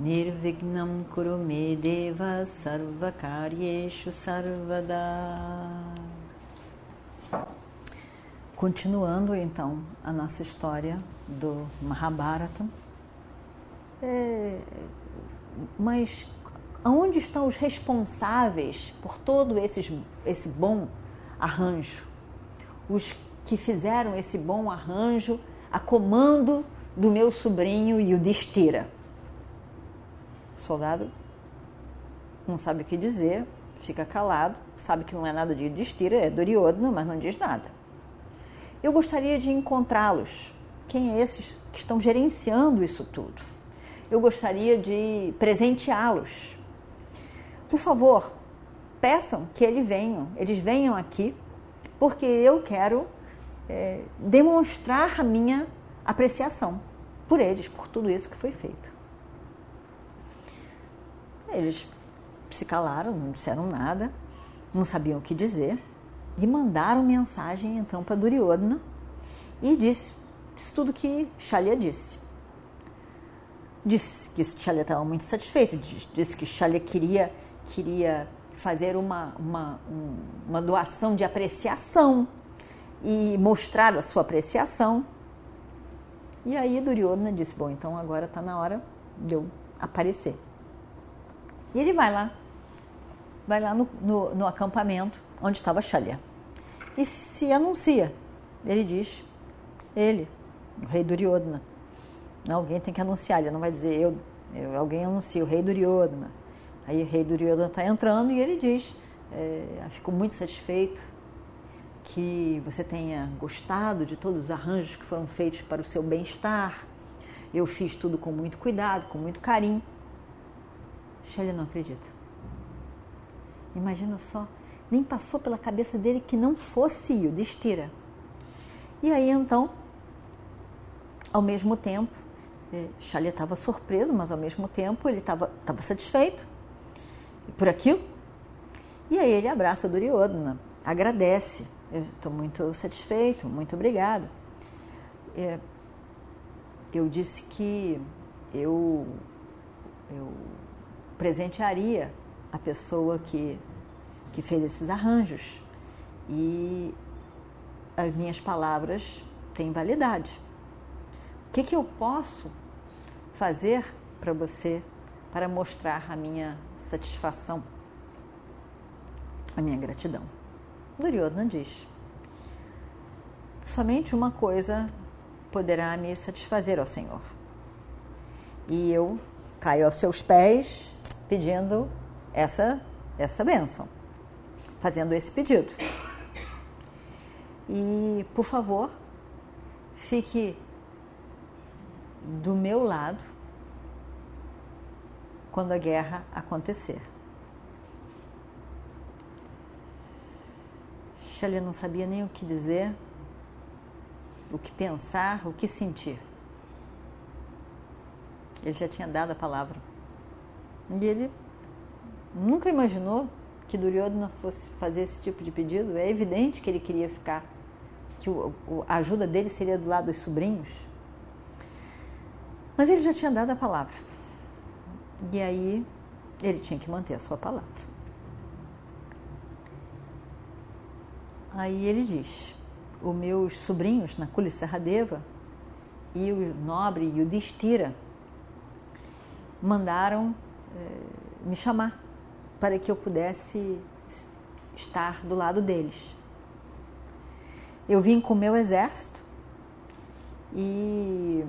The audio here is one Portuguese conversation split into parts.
Nirvignam Kurume Deva Sarvakaryeshu Sarvada Continuando então a nossa história do Mahabharata. É, mas aonde estão os responsáveis por todo esses, esse bom arranjo? Os que fizeram esse bom arranjo a comando do meu sobrinho Yudhishthira. Soldado não sabe o que dizer, fica calado, sabe que não é nada de Yudhishthira, é Duryodhana, mas não diz nada. Eu gostaria de encontrá-los. Quem é esses que estão gerenciando isso tudo? Eu gostaria de presenteá-los. Por favor, peçam que eles venham, eles venham aqui, porque eu quero é, demonstrar a minha apreciação por eles, por tudo isso que foi feito. Eles se calaram, não disseram nada, não sabiam o que dizer e mandaram mensagem então para Duryodhana e disse, disse tudo que Shalya disse. Disse que Shalya estava muito satisfeito, disse que Shalya queria, queria fazer uma, uma, uma doação de apreciação e mostrar a sua apreciação. E aí Duryodhana disse, bom, então agora está na hora de eu aparecer. E ele vai lá, vai lá no, no, no acampamento onde estava Shalya. E se, se, anuncia. Ele diz, ele, o rei Duryodhana. Alguém tem que anunciar, ele não vai dizer eu, eu alguém anuncia, o rei Duryodhana. Aí o rei Duryodhana está entrando e ele diz, é, fico muito satisfeito que você tenha gostado de todos os arranjos que foram feitos para o seu bem-estar. Eu fiz tudo com muito cuidado, com muito carinho. Shelley não acredita. Imagina só, nem passou pela cabeça dele que não fosse o Destira. E aí então, ao mesmo tempo, Shelley é, estava surpreso, mas ao mesmo tempo ele estava satisfeito por aquilo. E aí ele abraça Duryodhana, agradece. Estou muito satisfeito, muito obrigado. É, eu disse que eu, eu presentearia a pessoa que, que fez esses arranjos. E as minhas palavras têm validade. O que, que eu posso fazer para você para mostrar a minha satisfação, a minha gratidão? Duryodhana diz: somente uma coisa poderá me satisfazer, ó Senhor. E eu caio aos seus pés pedindo essa, essa bênção, fazendo esse pedido. E, por favor, fique do meu lado quando a guerra acontecer. Shelley não sabia nem o que dizer, o que pensar, o que sentir. Ele já tinha dado a palavra. E ele nunca imaginou que Duryodhana fosse fazer esse tipo de pedido. É evidente que ele queria ficar, que o, a ajuda dele seria do lado dos sobrinhos. Mas ele já tinha dado a palavra. E aí ele tinha que manter a sua palavra. Aí ele diz: os meus sobrinhos, Nakuli Serradeva e o nobre Yudhishthira, mandaram me chamar para que eu pudesse estar do lado deles. Eu vim com o meu exército e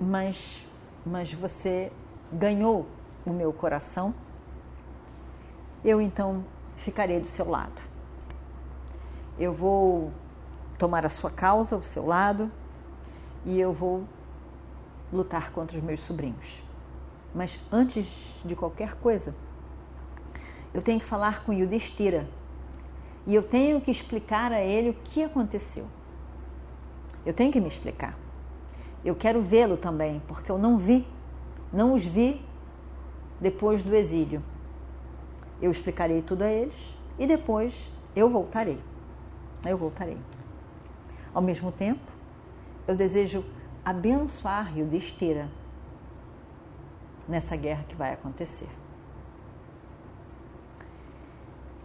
mas mas você ganhou o meu coração. Eu então ficarei do seu lado. Eu vou tomar a sua causa, o seu lado, e eu vou lutar contra os meus sobrinhos. Mas antes de qualquer coisa, eu tenho que falar com Yudhishthira e eu tenho que explicar a ele o que aconteceu. Eu tenho que me explicar. Eu quero vê-lo também, porque eu não vi, não os vi depois do exílio. Eu explicarei tudo a eles e depois eu voltarei. Eu voltarei. Ao mesmo tempo, eu desejo abençoar Yudhishthira nessa guerra que vai acontecer.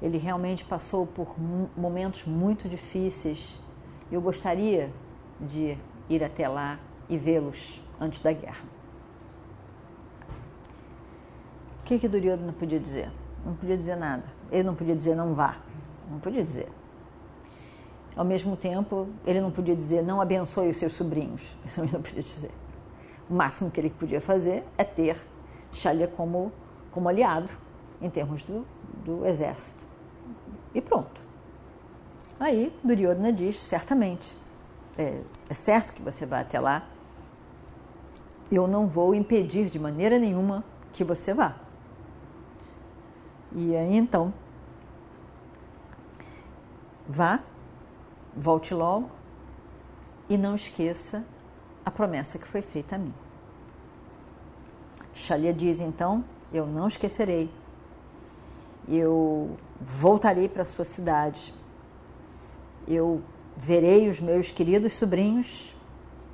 Ele realmente passou por momentos muito difíceis. Eu gostaria de ir até lá e vê-los antes da guerra. O que que Duryodhana podia dizer? Não podia dizer nada. Ele não podia dizer não vá. Não podia dizer. Ao mesmo tempo, ele não podia dizer não abençoe os seus sobrinhos. Isso também não podia dizer. O máximo que ele podia fazer é ter Shalya como, como aliado em termos do, do exército. E pronto. Aí Duryodhana diz, certamente, é, é certo que você vai até lá, eu não vou impedir de maneira nenhuma que você vá. E aí então, vá volte logo e não esqueça a promessa que foi feita a mim. Shalia diz então: Eu não esquecerei, eu voltarei para a sua cidade, eu verei os meus queridos sobrinhos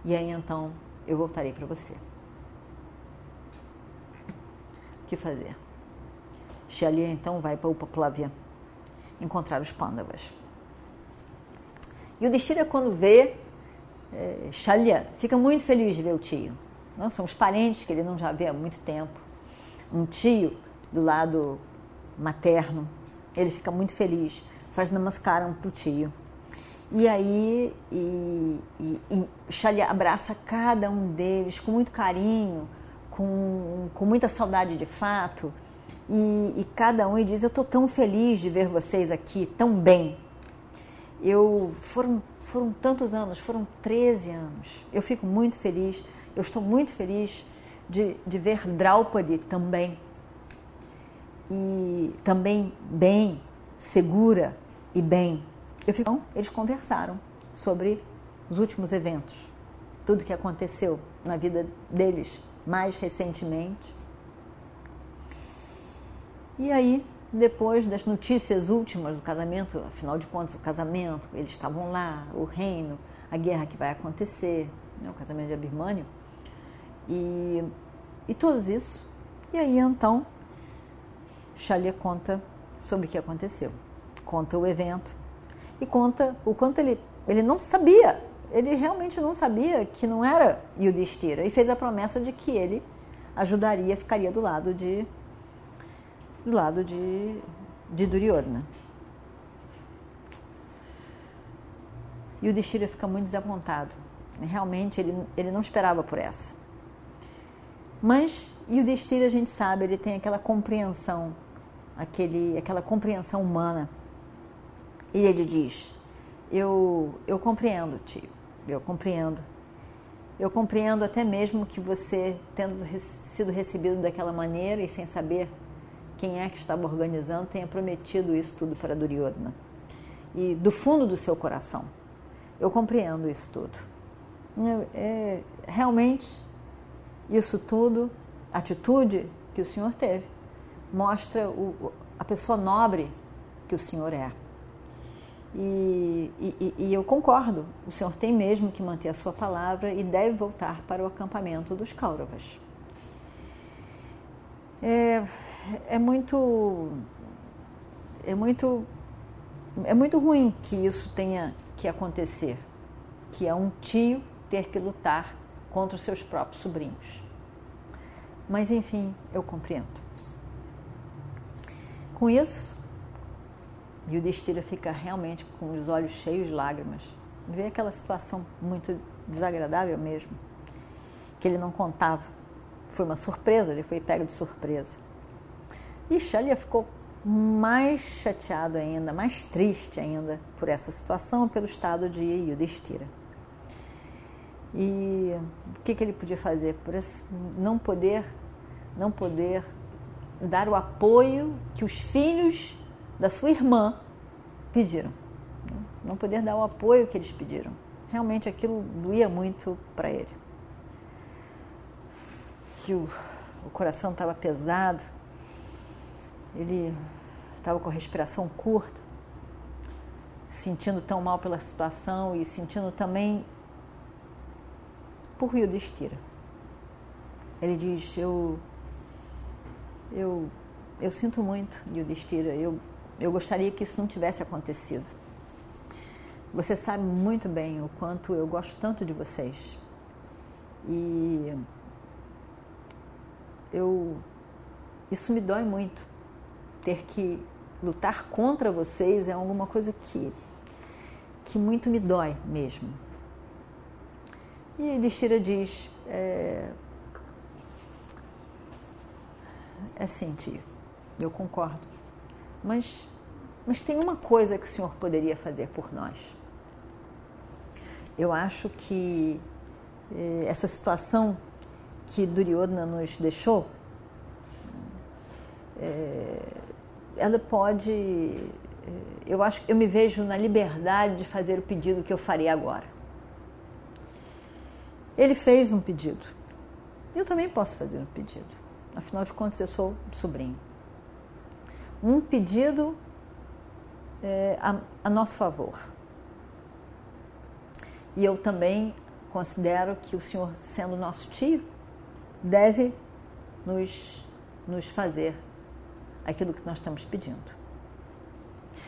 e aí então eu voltarei para você. O que fazer? Shalia então vai para Upaplavya encontrar os Pandavas. E o Destira, quando vê é, Shalya, fica muito feliz de ver o tio. Não? São os parentes que ele não já vê há muito tempo. Um tio do lado materno. Ele fica muito feliz, faz namaskaram para o tio. E aí, e, e, e abraça cada um deles com muito carinho, com, com muita saudade de fato. E, e cada um e diz: Eu estou tão feliz de ver vocês aqui tão bem eu foram foram tantos anos, foram 13 anos. Eu fico muito feliz, eu estou muito feliz de, de ver Draupadi também. E também bem, segura e bem. Eu fico, então, eles conversaram sobre os últimos eventos, tudo que aconteceu na vida deles mais recentemente. E aí depois das notícias últimas do casamento, afinal de contas, o casamento, eles estavam lá, o reino, a guerra que vai acontecer, né, o casamento de Abirmânio, e, e tudo isso. E aí então, Shalia conta sobre o que aconteceu, conta o evento e conta o quanto ele, ele não sabia, ele realmente não sabia que não era Yudhishthira e fez a promessa de que ele ajudaria, ficaria do lado de do lado de, de Duryodhana. E o fica muito desapontado. Realmente ele, ele não esperava por essa. Mas, e o Destira a gente sabe, ele tem aquela compreensão, aquele, aquela compreensão humana. E ele diz: Eu, eu compreendo, tio, eu compreendo. Eu compreendo até mesmo que você, tendo sido recebido daquela maneira e sem saber quem é que estava organizando tenha prometido isso tudo para Duryodhana. E do fundo do seu coração, eu compreendo isso tudo. É, realmente, isso tudo, a atitude que o Senhor teve, mostra o, a pessoa nobre que o Senhor é. E, e, e, eu concordo, o Senhor tem mesmo que manter a sua palavra e deve voltar para o acampamento dos Kauravas. É, é muito é muito é muito ruim que isso tenha que acontecer, que é um tio ter que lutar contra os seus próprios sobrinhos. Mas enfim, eu compreendo. Com isso, o Destira fica realmente com os olhos cheios de lágrimas. Vê aquela situação muito desagradável mesmo, que ele não contava. Foi uma surpresa, ele foi pego de surpresa. E Shalya ficou mais chateado ainda, mais triste ainda por essa situação, pelo estado de Yudhishthira. E o que, que ele podia fazer? Por não poder, não poder dar o apoio que os filhos da sua irmã pediram. Não poder dar o apoio que eles pediram. Realmente aquilo doía muito para ele. O, o coração estava pesado, ele estava com a respiração curta, sentindo tão mal pela situação e sentindo também por Yudhishthira. Ele diz: Eu, eu, eu sinto muito, Yudhishthira, eu, eu gostaria que isso não tivesse acontecido. Você sabe muito bem o quanto eu gosto tanto de vocês. E eu isso me dói muito ter que lutar contra vocês é alguma coisa que que muito me dói mesmo. E Destira diz é, é sim, tio, eu concordo. Mas, mas tem uma coisa que o senhor poderia fazer por nós. Eu acho que eh, essa situação que Duryodhana nos deixou, eh, ela pode. Eh, eu acho eu me vejo na liberdade de fazer o pedido que eu faria agora. Ele fez um pedido. Eu também posso fazer um pedido. Afinal de contas, eu sou sobrinho. Um pedido é, a, a nosso favor. E eu também considero que o senhor, sendo nosso tio, deve nos, nos fazer aquilo que nós estamos pedindo.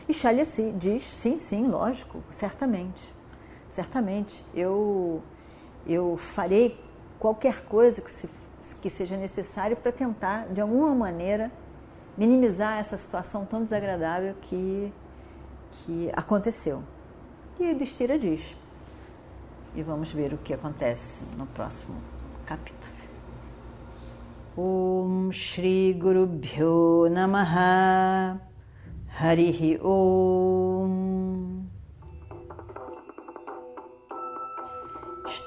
E Chalesi diz: sim, sim, lógico, certamente. Certamente. Eu, eu farei qualquer coisa que, se, que seja necessário para tentar, de alguma maneira, minimizar essa situação tão desagradável que, que aconteceu. E Bistira diz: e vamos ver o que acontece no próximo capítulo. Om Shri Guru Bhyo Namaha Harihi Om